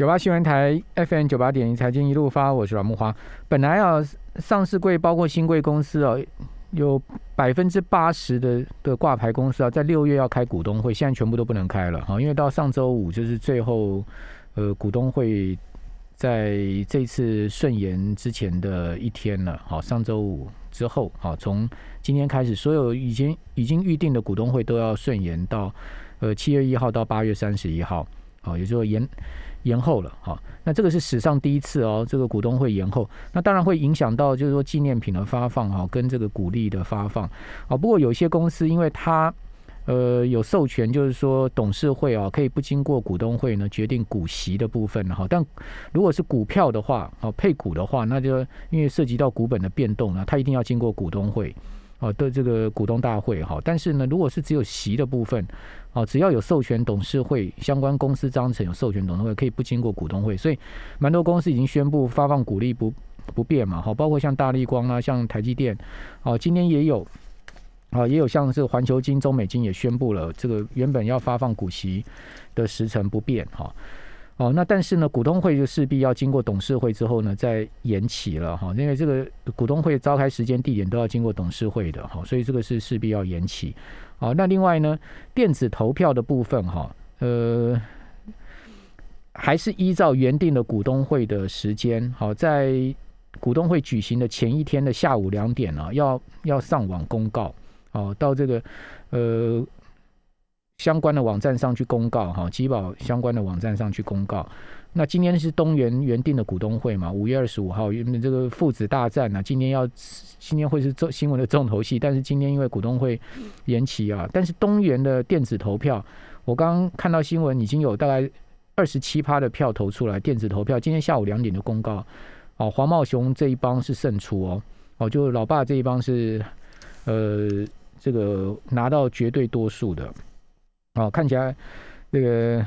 九八新闻台 FM 九八点一财经一路发，我是阮木花。本来啊，上市柜包括新贵公司啊，有百分之八十的的挂牌公司啊，在六月要开股东会，现在全部都不能开了哈，因为到上周五就是最后呃股东会在这次顺延之前的一天了。好，上周五之后，好，从今天开始，所有已经已经预定的股东会都要顺延到呃七月一号到八月三十一号。好，也就是延延后了。好，那这个是史上第一次哦，这个股东会延后，那当然会影响到就是说纪念品的发放哈，跟这个股利的发放。啊，不过有些公司因为它呃有授权，就是说董事会啊可以不经过股东会呢决定股息的部分哈。但如果是股票的话，哦配股的话，那就因为涉及到股本的变动呢，它一定要经过股东会。哦，的这个股东大会哈，但是呢，如果是只有席的部分，哦，只要有授权董事会相关公司章程有授权董事会，可以不经过股东会，所以蛮多公司已经宣布发放股利不不变嘛，哈，包括像大立光啊，像台积电，哦，今天也有，啊，也有像这个环球金、中美金也宣布了，这个原本要发放股息的时程不变，哈。哦，那但是呢，股东会就势必要经过董事会之后呢，再延期了哈，因为这个股东会召开时间、地点都要经过董事会的哈，所以这个是势必要延期。好，那另外呢，电子投票的部分哈，呃，还是依照原定的股东会的时间，好，在股东会举行的前一天的下午两点啊，要要上网公告，哦，到这个呃。相关的网站上去公告哈，基保相关的网站上去公告。那今天是东元原定的股东会嘛？五月二十五号，因为这个父子大战呢，今天要今天会是重新闻的重头戏。但是今天因为股东会延期啊，但是东元的电子投票，我刚刚看到新闻已经有大概二十七趴的票投出来，电子投票今天下午两点的公告。哦，黄茂雄这一帮是胜出哦，哦，就老爸这一帮是呃这个拿到绝对多数的。哦，看起来那个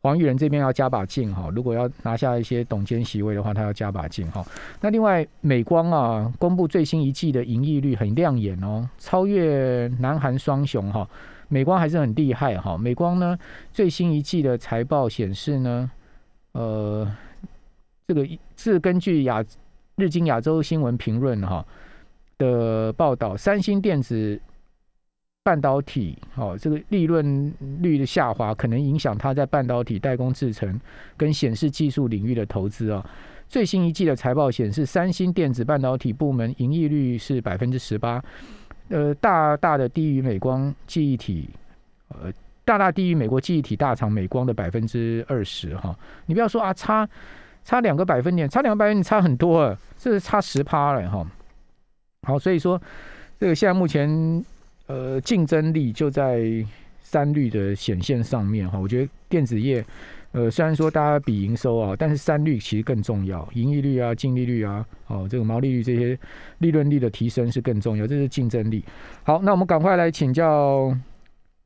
黄玉仁这边要加把劲哈，如果要拿下一些董监席位的话，他要加把劲哈。那另外美光啊，公布最新一季的盈利率很亮眼哦，超越南韩双雄哈。美光还是很厉害哈。美光呢，最新一季的财报显示呢，呃，这个是根据亚日经亚洲新闻评论哈的报道，三星电子。半导体哦，这个利润率的下滑可能影响它在半导体代工制程跟显示技术领域的投资啊。最新一季的财报显示，三星电子半导体部门盈利率是百分之十八，呃，大大的低于美光记忆体，呃，大大低于美国记忆体大厂美光的百分之二十哈。你不要说啊，差差两个百分点，差两个百分点差很多啊，这是差十趴了哈。好，所以说这个现在目前。呃，竞争力就在三率的显现上面哈。我觉得电子业，呃，虽然说大家比营收啊，但是三率其实更重要，盈利率啊、净利率啊、哦，这个毛利率这些利润率的提升是更重要，这是竞争力。好，那我们赶快来请教《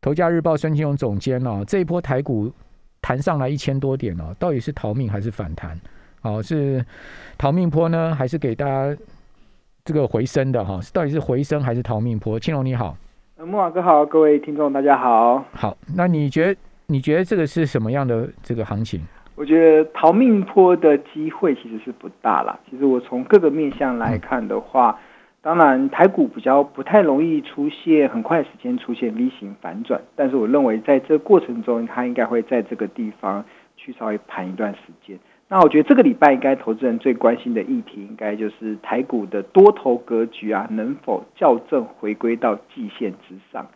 头家日报》孙金荣总监哦，这一波台股弹上来一千多点哦，到底是逃命还是反弹？哦，是逃命坡呢，还是给大家这个回升的哈？到底是回升还是逃命坡？青龙你好。木瓦哥好，各位听众大家好。好，那你觉得你觉得这个是什么样的这个行情？我觉得逃命坡的机会其实是不大啦。其实我从各个面向来看的话，当然台股比较不太容易出现很快时间出现 V 型反转，但是我认为在这过程中，它应该会在这个地方去稍微盘一段时间。那我觉得这个礼拜应该投资人最关心的议题，应该就是台股的多头格局啊，能否校正回归到季线之上？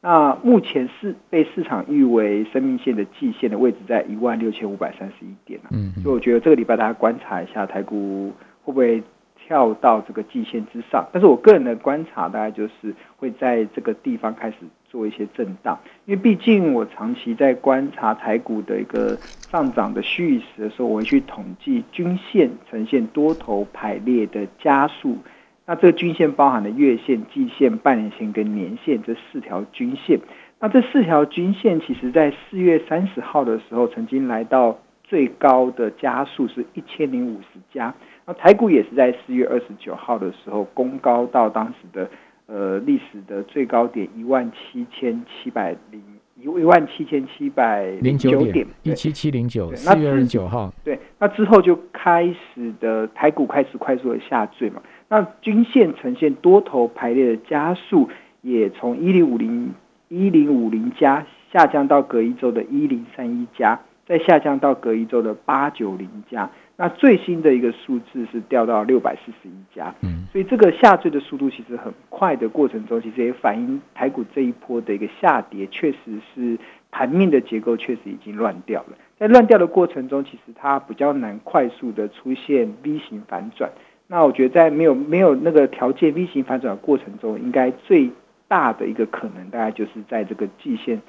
那目前是被市场誉为生命线的季线的位置在一万六千五百三十一点啊。嗯，所以我觉得这个礼拜大家观察一下台股会不会。跳到这个季线之上，但是我个人的观察大概就是会在这个地方开始做一些震荡，因为毕竟我长期在观察台股的一个上涨的虚实的时候，我会去统计均线呈现多头排列的加速。那这个均线包含了月线、季线、半年线跟年线这四条均线。那这四条均线其实在四月三十号的时候，曾经来到最高的加速是一千零五十加。那台股也是在四月二十九号的时候攻高到当时的呃历史的最高点一万七千七百零一一万七千七百零九九点，一七七零九，四月二十九号，对，那之后就开始的台股开始快速的下坠嘛，那均线呈现多头排列的加速，也从一零五零一零五零加下降到隔一周的一零三一加，再下降到隔一周的八九零加，那最新的一个数字是掉到六百四十一家，嗯，所以这个下坠的速度其实很快的过程中，其实也反映台股这一波的一个下跌，确实是盘面的结构确实已经乱掉了。在乱掉的过程中，其实它比较难快速的出现 V 型反转。那我觉得在没有没有那个条件 V 型反转的过程中，应该最大的一个可能，大概就是在这个季线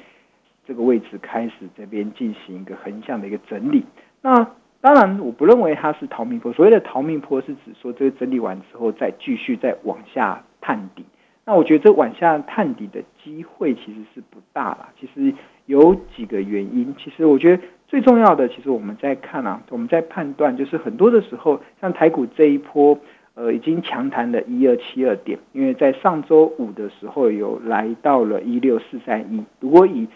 这个位置开始这边进行一个横向的一个整理。那当然，我不认为它是逃命坡。所谓的逃命坡是指说，这个整理完之后再继续再往下探底。那我觉得这往下探底的机会其实是不大啦。其实有几个原因。其实我觉得最重要的，其实我们在看啊，我们在判断，就是很多的时候，像台股这一波，呃，已经强弹了一二七二点，因为在上周五的时候有来到了一六四三一。如果以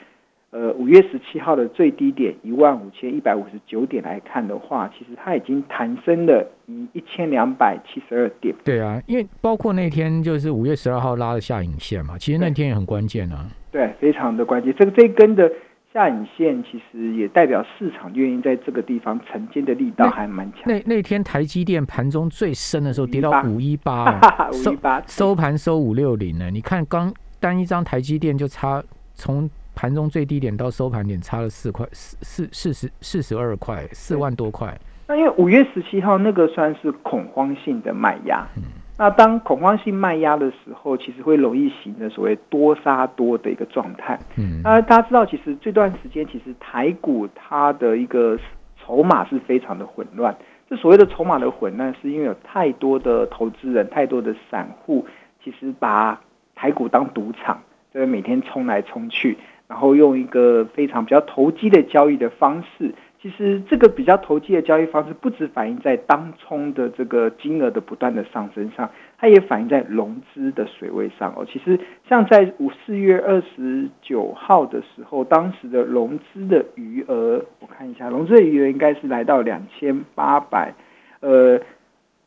呃，五月十七号的最低点一万五千一百五十九点来看的话，其实它已经弹升了一一千两百七十二点。对啊，因为包括那天就是五月十二号拉的下影线嘛，其实那天也很关键啊。对，非常的关键。这个这一根的下影线，其实也代表市场愿意在这个地方承接的力道还蛮强。那那天台积电盘中最深的时候跌到五一八，哈五一八 收盘收五六零呢。你看刚单一张台积电就差从盘中最低点到收盘点差了四块四四四十四十二块，四万多块。那因为五月十七号那个算是恐慌性的卖压，嗯那当恐慌性卖压的时候，其实会容易形成所谓多杀多的一个状态。嗯，那大家知道，其实这段时间其实台股它的一个筹码是非常的混乱。这所谓的筹码的混乱，是因为有太多的投资人、太多的散户，其实把台股当赌场，这个每天冲来冲去，然后用一个非常比较投机的交易的方式。其实这个比较投机的交易方式，不只反映在当冲的这个金额的不断的上升上，它也反映在融资的水位上哦。其实像在五四月二十九号的时候，当时的融资的余额，我看一下，融资的余额应该是来到两千八百，呃，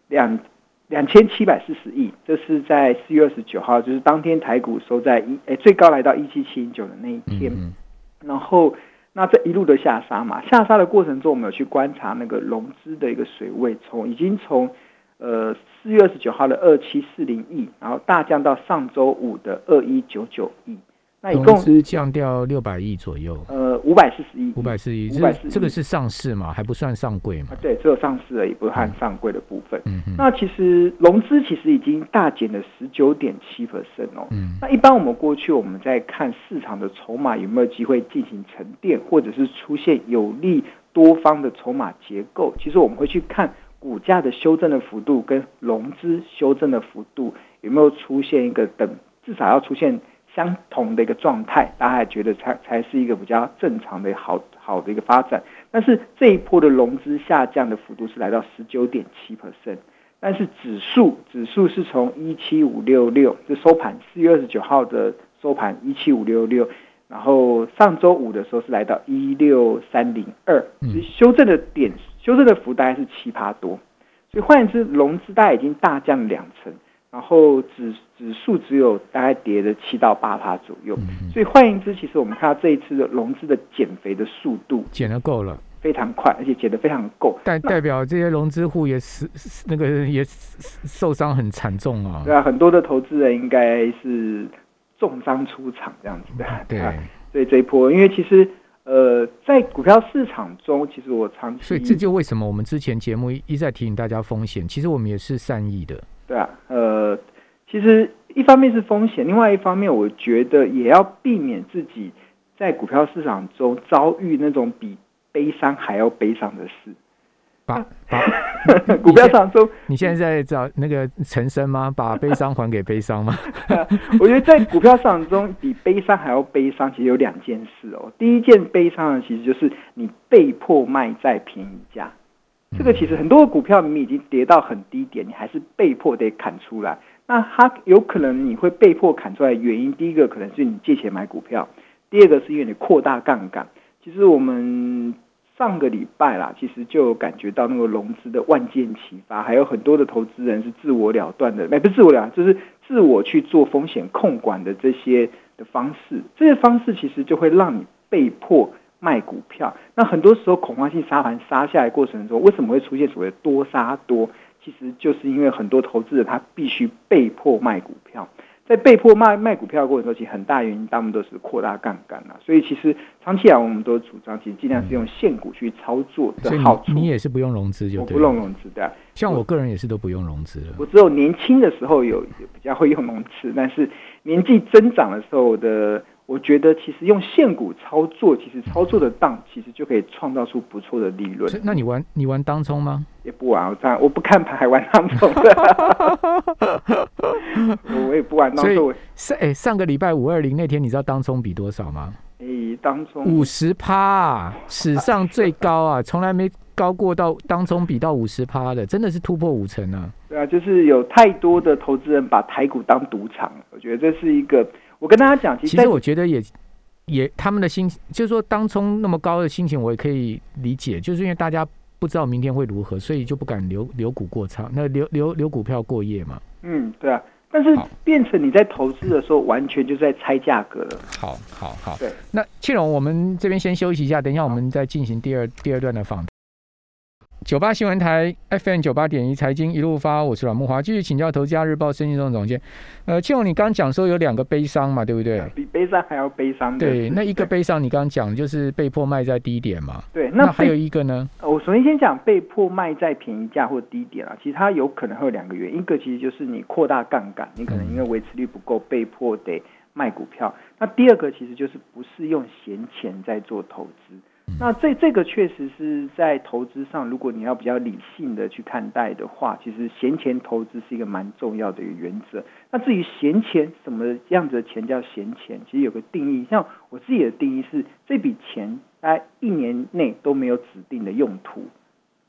两两千七百四十亿。这是在四月二十九号，就是当天台股收在一，诶，最高来到一七七零九的那一天。嗯然后，那这一路的下杀嘛，下杀的过程中，我们有去观察那个融资的一个水位，从已经从呃四月二十九号的二七四零亿，然后大降到上周五的二一九九亿，那一融共资降掉六百亿左右，呃五百四十亿，五百四十亿，540这这个是上市嘛，还不算上柜嘛啊，。对，只有上市而已，不含上柜的部分。嗯嗯那其实融资其实已经大减了十九点七 percent 哦。嗯那一般我们过去我们在看市场的筹码有没有机会进行沉淀，或者是出现有利多方的筹码结构，其实我们会去看股价的修正的幅度跟融资修正的幅度有没有出现一个等，至少要出现相同的一个状态，大家还觉得才才是一个比较正常的好好的一个发展。但是这一波的融资下降的幅度是来到十九点七 percent。但是指数指数是从一七五六六，就收盘四月二十九号的收盘一七五六六，然后上周五的时候是来到一六三零二，嗯所以修正的点修正的幅大概是七趴多，所以换言之，融资大概已经大降两成，然后指指数只有大概跌了七到八趴左右，嗯，所以换言之，其实我们看到这一次的融资的减肥的速度减的够了，非常快，而且减得非常够，代代表这些融资户也死死那个也死受伤很惨重啊。对啊，很多的投资人应该是重伤出场这样子 的。对，啊所以这一波，因为其实呃，在股票市场中，其实我长期所以这就为什么我们之前节目一一再提醒大家风险，其实我们也是善意的。对啊，呃，其实一方面是风险，另外一方面，我觉得也要避免自己在股票市场中遭遇那种比悲伤还要悲伤的事。把把，股票市场中，你现在在找那个陈升吗？把悲伤还给悲伤吗？我觉得在股票市场中，比悲伤还要悲伤，其实有两件事哦。第一件悲伤的，其实就是你被迫卖在便宜价。这个其实很多股票明明已经跌到很低点，你还是被迫得砍出来。那它有可能你会被迫砍出来的原因，第一个可能是你借钱买股票，第二个是因为你扩大杠杆。其实我们上个礼拜啦，其实就感觉到那个融资的万箭齐发，还有很多的投资人是自我了断的，不是自我了，就是自我去做风险控管的这些的方式。这些方式其实就会让你被迫卖股票。那很多时候恐慌性杀盘杀下来过程中，为什么会出现所谓多杀多？其实就是因为很多投资者他必须被迫卖股票。在被迫卖卖股票的过程中，其实很大原因，大部分都是扩大杠杆了。所以其实长期来，我们都主张，其实尽量是用现股去操作的好处。你也是不用融资就？我不用融资的。像我个人也是都不用融资了。我只有年轻的时候有比较会用融资，但是年纪增长的时候的。我觉得其实用现股操作，其实操作的当，其实就可以创造出不错的利润。那你玩你玩当冲吗？也不玩，我这样我不看牌玩当冲我也不玩当冲。上哎，上个礼拜五二零那天，你知道当冲比多少吗？哎，当冲五十趴，史上最高啊，从来没高过到当冲比到五十趴的，真的是突破五成啊。对啊，就是有太多的投资人把台股当赌场，我觉得这是一个。我跟大家讲，其实我觉得也也他们的心，就是说当冲那么高的心情，我也可以理解，就是因为大家不知道明天会如何，所以就不敢留留股过仓，那留留留股票过夜嘛。嗯，对啊，但是变成你在投资的时候，完全就是在猜价格了。好，好，好。对，那庆荣，我们这边先休息一下，等一下我们再进行第二第二段的访。九八新闻台 FM 九八点一财经一路发，我是阮木华，继续请教《投资家日报》孙金忠总监。呃，庆荣，你刚刚讲说有两个悲伤嘛，对不对？比悲伤还要悲伤。对，那一个悲伤，你刚刚讲就是被迫卖在低点嘛。对，那还有一个呢？我首先先讲被迫卖在便宜价或低点啊，其实它有可能会有两个原因，一个其实就是你扩大杠杆，你可能因为维持率不够，被迫得卖股票。那第二个其实就是不是用闲钱在做投资。那这这个确实是在投资上，如果你要比较理性的去看待的话，其实闲钱投资是一个蛮重要的一个原则。那至于闲钱什么样子的钱叫闲钱，其实有个定义，像我自己的定义是，这笔钱在一年内都没有指定的用途，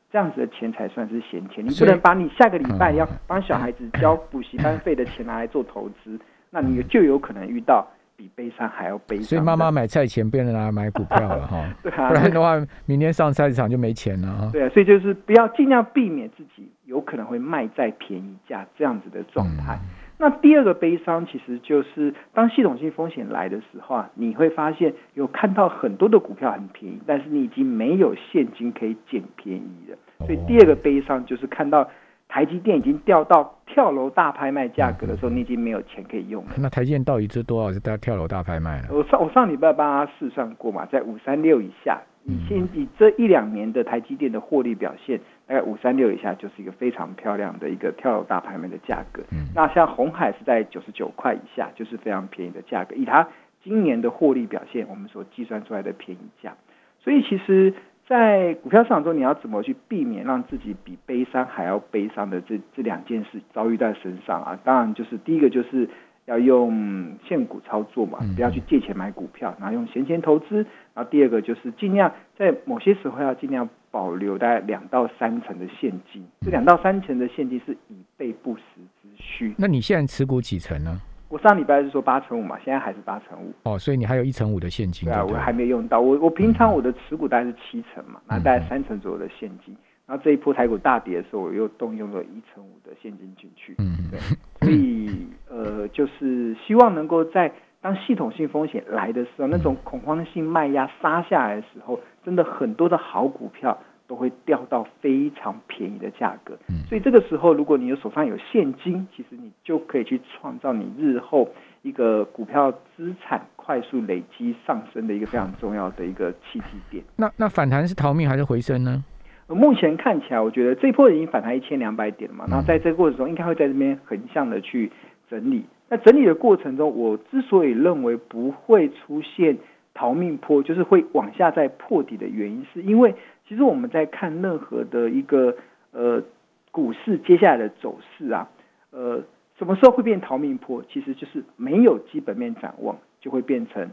这样子的钱才算是闲钱。你不能把你下个礼拜要帮小孩子交补习班费的钱拿来做投资，那你就有可能遇到。比悲伤还要悲伤，所以妈妈买菜钱变成拿来买股票了哈，对啊，不然的话明天上菜市场就没钱了啊。对啊，所以就是不要尽量避免自己有可能会卖在便宜价这样子的状态。那第二个悲伤其实就是当系统性风险来的时候啊，你会发现有看到很多的股票很便宜，但是你已经没有现金可以捡便宜了。所以第二个悲伤就是看到。台积电已经掉到跳楼大拍卖价格的时候，你已经没有钱可以用了。那台积电到底值多少？是在跳楼大拍卖了？我上我上礼拜帮他试算过嘛，在五三六以下，以现以这一两年的台积电的获利表现，大概五三六以下就是一个非常漂亮的一个跳楼大拍卖的价格。那像红海是在九十九块以下，就是非常便宜的价格。以它今年的获利表现，我们所计算出来的便宜价，所以其实。在股票市场中，你要怎么去避免让自己比悲伤还要悲伤的这这两件事遭遇在身上啊？当然，就是第一个就是要用现股操作嘛，不要去借钱买股票，然后用闲钱投资。然后第二个就是尽量在某些时候要尽量保留大概两到三成的现金。这两到三成的现金是以备不时之需。那你现在持股几成呢？我上礼拜是说八成五嘛，现在还是八成五。哦，所以你还有一成五的现金。对啊，我还没用到。我我平常我的持股大概是七成嘛，那大概三成左右的现金。然后这一波台股大跌的时候，我又动用了一成五的现金进去。嗯对。所以呃，就是希望能够在当系统性风险来的时候，那种恐慌性卖压杀下来的时候，真的很多的好股票。都会掉到非常便宜的价格，所以这个时候，如果你有手上有现金，其实你就可以去创造你日后一个股票资产快速累积上升的一个非常重要的一个契机点。那那反弹是逃命还是回升呢？目前看起来，我觉得这波已经反弹一千两百点了嘛，然后在这个过程中，应该会在这边横向的去整理。那整理的过程中，我之所以认为不会出现逃命坡，就是会往下再破底的原因，是因为。其实我们在看任何的一个呃股市接下来的走势啊，呃什么时候会变逃命坡？其实就是没有基本面展望，就会变成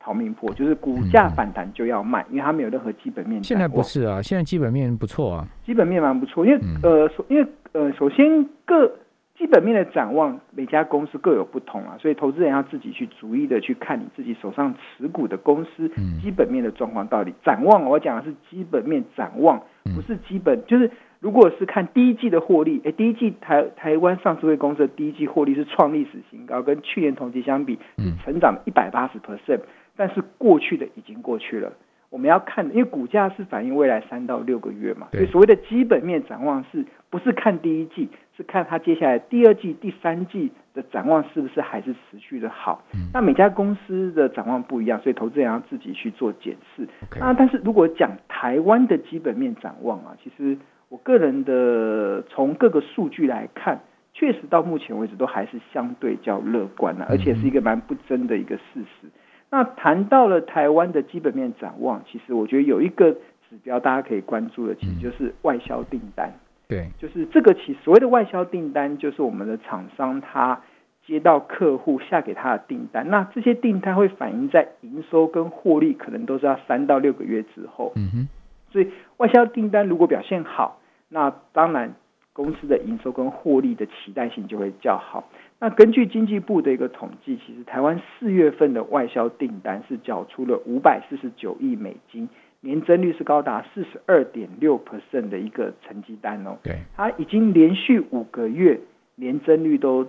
逃命坡，就是股价反弹就要卖，因为它没有任何基本面。现在不是啊，现在基本面不错啊，基本面蛮不错，因为呃，因为呃，首先各基本面的展望，每家公司各有不同啊，所以投资人要自己去逐一的去看你自己手上持股的公司基本面的状况到底。展望，我讲的是基本面展望，不是基本，就是如果是看第一季的获利，哎，第一季台台湾上市会公司的第一季获利是创历史新高，跟去年同期相比是成长一百八十 percent，但是过去的已经过去了。我们要看，因为股价是反映未来三到六个月嘛，所以所谓的基本面展望是不是看第一季，是看它接下来第二季、第三季的展望是不是还是持续的好。那每家公司的展望不一样，所以投资人要自己去做检视。那但是如果讲台湾的基本面展望啊，其实我个人的从各个数据来看，确实到目前为止都还是相对较乐观的，而且是一个蛮不争的一个事实。那谈到了台湾的基本面展望，其实我觉得有一个指标大家可以关注的，其实就是外销订单。对，就是这个其所谓的外销订单，就是我们的厂商他接到客户下给他的订单，那这些订单会反映在营收跟获利，可能都是要三到六个月之后。嗯哼，所以外销订单如果表现好，那当然公司的营收跟获利的期待性就会较好。那根据经济部的一个统计，其实台湾四月份的外销订单是缴出了五百四十九亿美金，年增率是高达四十二点六 percent 的一个成绩单哦。对，它已经连续五个月年增率都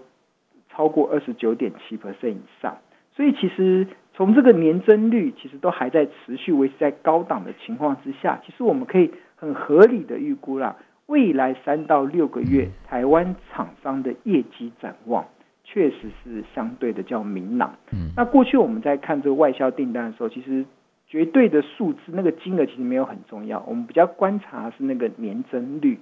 超过二十九点七 percent 以上，所以其实从这个年增率其实都还在持续维持在高档的情况之下，其实我们可以很合理的预估啦，未来三到六个月台湾厂商的业绩展望。确实是相对的较明朗。嗯，那过去我们在看这个外销订单的时候，其实绝对的数字那个金额其实没有很重要，我们比较观察是那个年增率。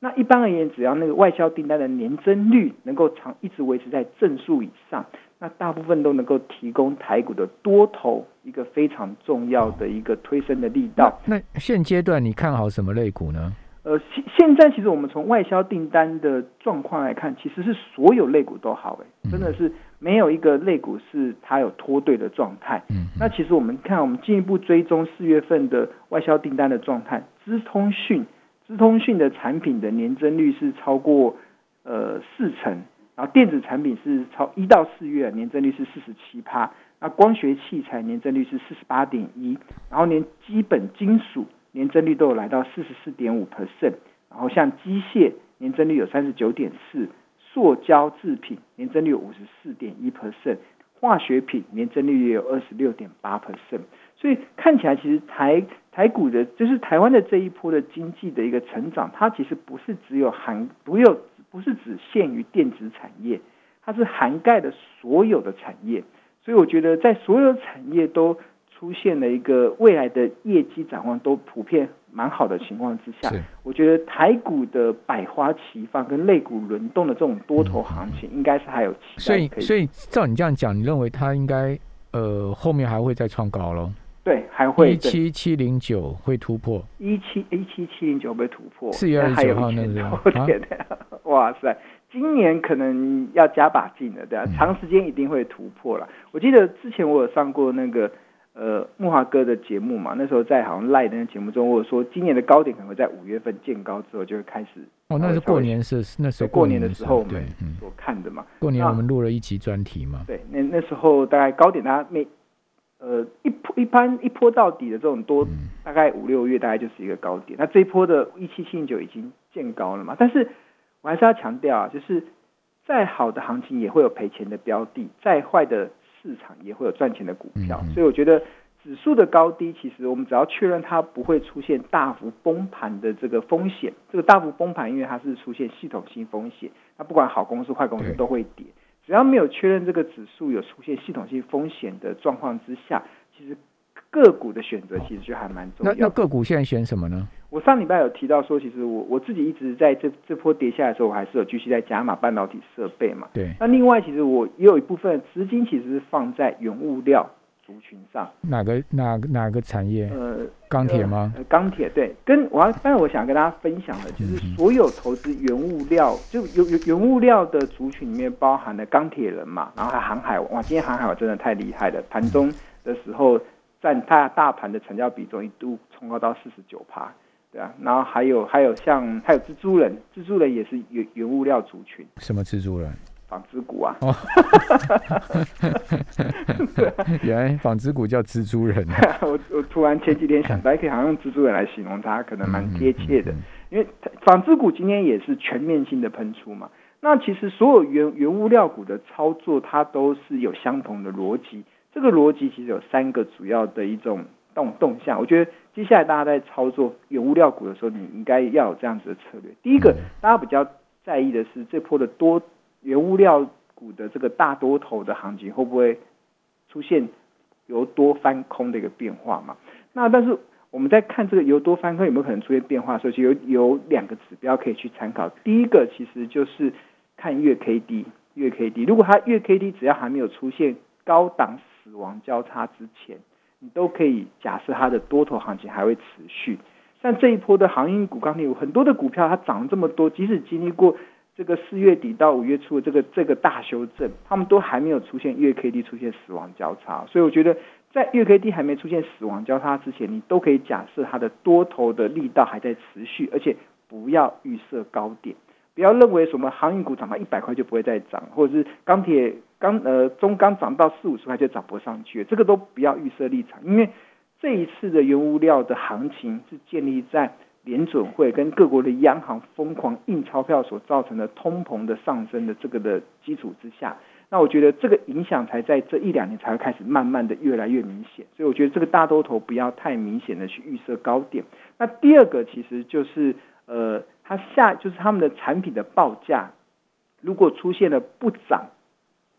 那一般而言，只要那个外销订单的年增率能够长一直维持在正数以上，那大部分都能够提供台股的多头一个非常重要的一个推升的力道。那现阶段你看好什么类股呢？呃，现现在其实我们从外销订单的状况来看，其实是所有类股都好，哎，真的是没有一个类股是它有脱队的状态。嗯，那其实我们看，我们进一步追踪四月份的外销订单的状态，资通讯、资通讯的产品的年增率是超过呃四成，然后电子产品是超一到四月年增率是四十七趴，那光学器材年增率是四十八点一，然后连基本金属。年增率都有来到四十四点五 percent，然后像机械年增率有三十九点四，塑胶制品年增率有五十四点一 percent，化学品年增率也有二十六点八 percent，所以看起来其实台台股的，就是台湾的这一波的经济的一个成长，它其实不是只有含，不有不是只限于电子产业，它是涵盖的所有的产业，所以我觉得在所有产业都。出现了一个未来的业绩展望都普遍蛮好的情况之下，我觉得台股的百花齐放跟类股轮动的这种多头行情，应该是还有期待。所以，所以照你这样讲，你认为它应该呃后面还会再创高喽？对，还会一七七零九会突破一七一七七零九被突破，四月二十九号那个，哇塞，今年可能要加把劲了，对啊，长时间一定会突破了。我记得之前我有上过那个。呃，木华哥的节目嘛，那时候在好像赖的那节目中，我说今年的高点可能会在五月份见高之后就会开始。哦，那是过年是那时候过年的时候我们所看的嘛。过年我们录了一集专题嘛。对，那那时候大概高点，大家每呃一波一般一波到底的这种多，大概五六月大概就是一个高点。那这一波的一七七零九已经见高了嘛？但是我还是要强调啊，就是再好的行情也会有赔钱的标的，再坏的。市场也会有赚钱的股票，所以我觉得指数的高低，其实我们只要确认它不会出现大幅崩盘的这个风险。这个大幅崩盘，因为它是出现系统性风险，那不管好公司坏公司都会跌。只要没有确认这个指数有出现系统性风险的状况之下，其实个股的选择其实就还蛮重要。那那个股现在选什么呢？我上礼拜有提到说，其实我我自己一直在这这波跌下来的时候，我还是有继续在加码半导体设备嘛。对。那另外，其实我也有一部分资金其实是放在原物料族群上。哪个哪哪个产业？呃，钢铁吗？呃钢铁对。跟我要，但是我想跟大家分享的，就是所有投资原物料，就有有原物料的族群里面包含了钢铁人嘛，然后还航海哇，今天航海我真的太厉害了，盘中的时候占大大盘的成交比重一度冲高到四十九趴。对啊，然后还有还有像还有蜘蛛人，蜘蛛人也是原原物料族群，什么蜘蛛人？纺织股啊，哦，原来纺织股叫蜘蛛人啊，我我突然前几天想到，可以好像用蜘蛛人来形容它，可能蛮贴切的嗯。嗯嗯因为纺织股今天也是全面性的喷出嘛。那其实所有原原物料股的操作，它都是有相同的逻辑。这个逻辑其实有三个主要的一种动动向。我觉得接下来大家在操作原物料股的时候，你应该要有这样子的策略。第一个，大家比较在意的是这波的多原物料股的这个大多头的行情会不会出现由多翻空的一个变化嘛？那但是我们在看这个由多翻空有没有可能出现变化的时候，其实有有两个指标可以去参考。第一个其实就是看月 K D，月 K D，如果它月 K D 只要还没有出现高档死亡交叉之前，你都可以假设它的多头行情还会持续。像这一波的航运股、钢铁股，很多的股票它涨了这么多，即使经历过这个四月底到五月初的这个这个大修正，他们都还没有出现月 K D 出现死亡交叉，所以我觉得在月 K D 还没出现死亡交叉之前，你都可以假设它的多头的力道还在持续，而且不要预设高点，不要认为什么航运股涨到一百块就不会再涨，或者是钢铁刚呃中钢涨到四五十块就涨不上去，这个都不要预设立场，因为这一次的原物料的行情是建立在联准会跟各国的央行疯狂印钞票所造成的通膨的上升的这个的基础之下，那我觉得这个影响才在这一两年才会开始慢慢的越来越明显，所以我觉得这个大多头不要太明显的去预设高点。那第二个其实就是呃，它下就是他们的产品的报价，如果出现了不涨、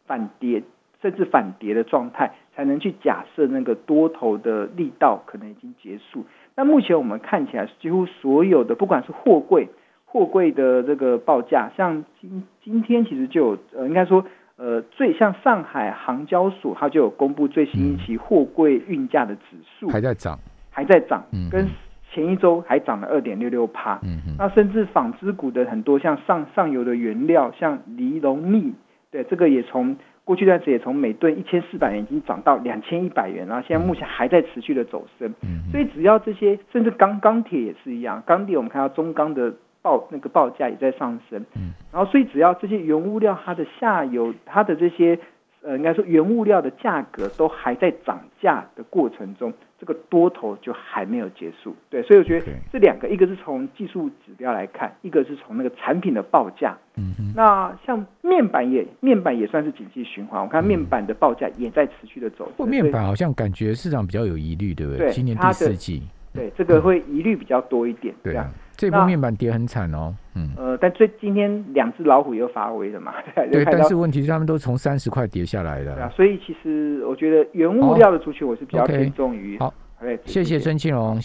反跌甚至反跌的状态，才能去假设那个多头的力道可能已经结束。那目前我们看起来，几乎所有的不管是货柜、货柜的这个报价，像今今天其实就有呃，应该说呃，最像上海航交所，它就有公布最新一期货柜运价的指数，还在涨，还在涨嗯，跟前一周还涨了二点六六趴。嗯嗯那甚至纺织股的很多像上上游的原料，像尼龙密，对这个也从过去一段时间也从每吨一千四百元已经涨到两千一百元，然后现在目前还在持续的走升。嗯所以只要这些，甚至钢钢铁也是一样，钢铁我们看到中钢的报那个报价也在上升，嗯，然后所以只要这些原物料它的下游它的这些呃应该说原物料的价格都还在涨价的过程中，这个多头就还没有结束，对，所以我觉得这两个，一个是从技术指标来看，一个是从那个产品的报价，嗯哼，那像面板也面板也算是景气循环，我看面板的报价也在持续的走。升，不过面板好像感觉市场比较有疑虑，对不对？今年第它的四季，对这个会疑虑比较多一点，啊对啊，，这波面板跌很惨哦，嗯，呃，但最今天两只老虎又发威了嘛，对，但是问题是他们都从三十块跌下来对啊。，所以其实我觉得原物料的族群我是比较偏重于好，哎，谢谢孙庆荣。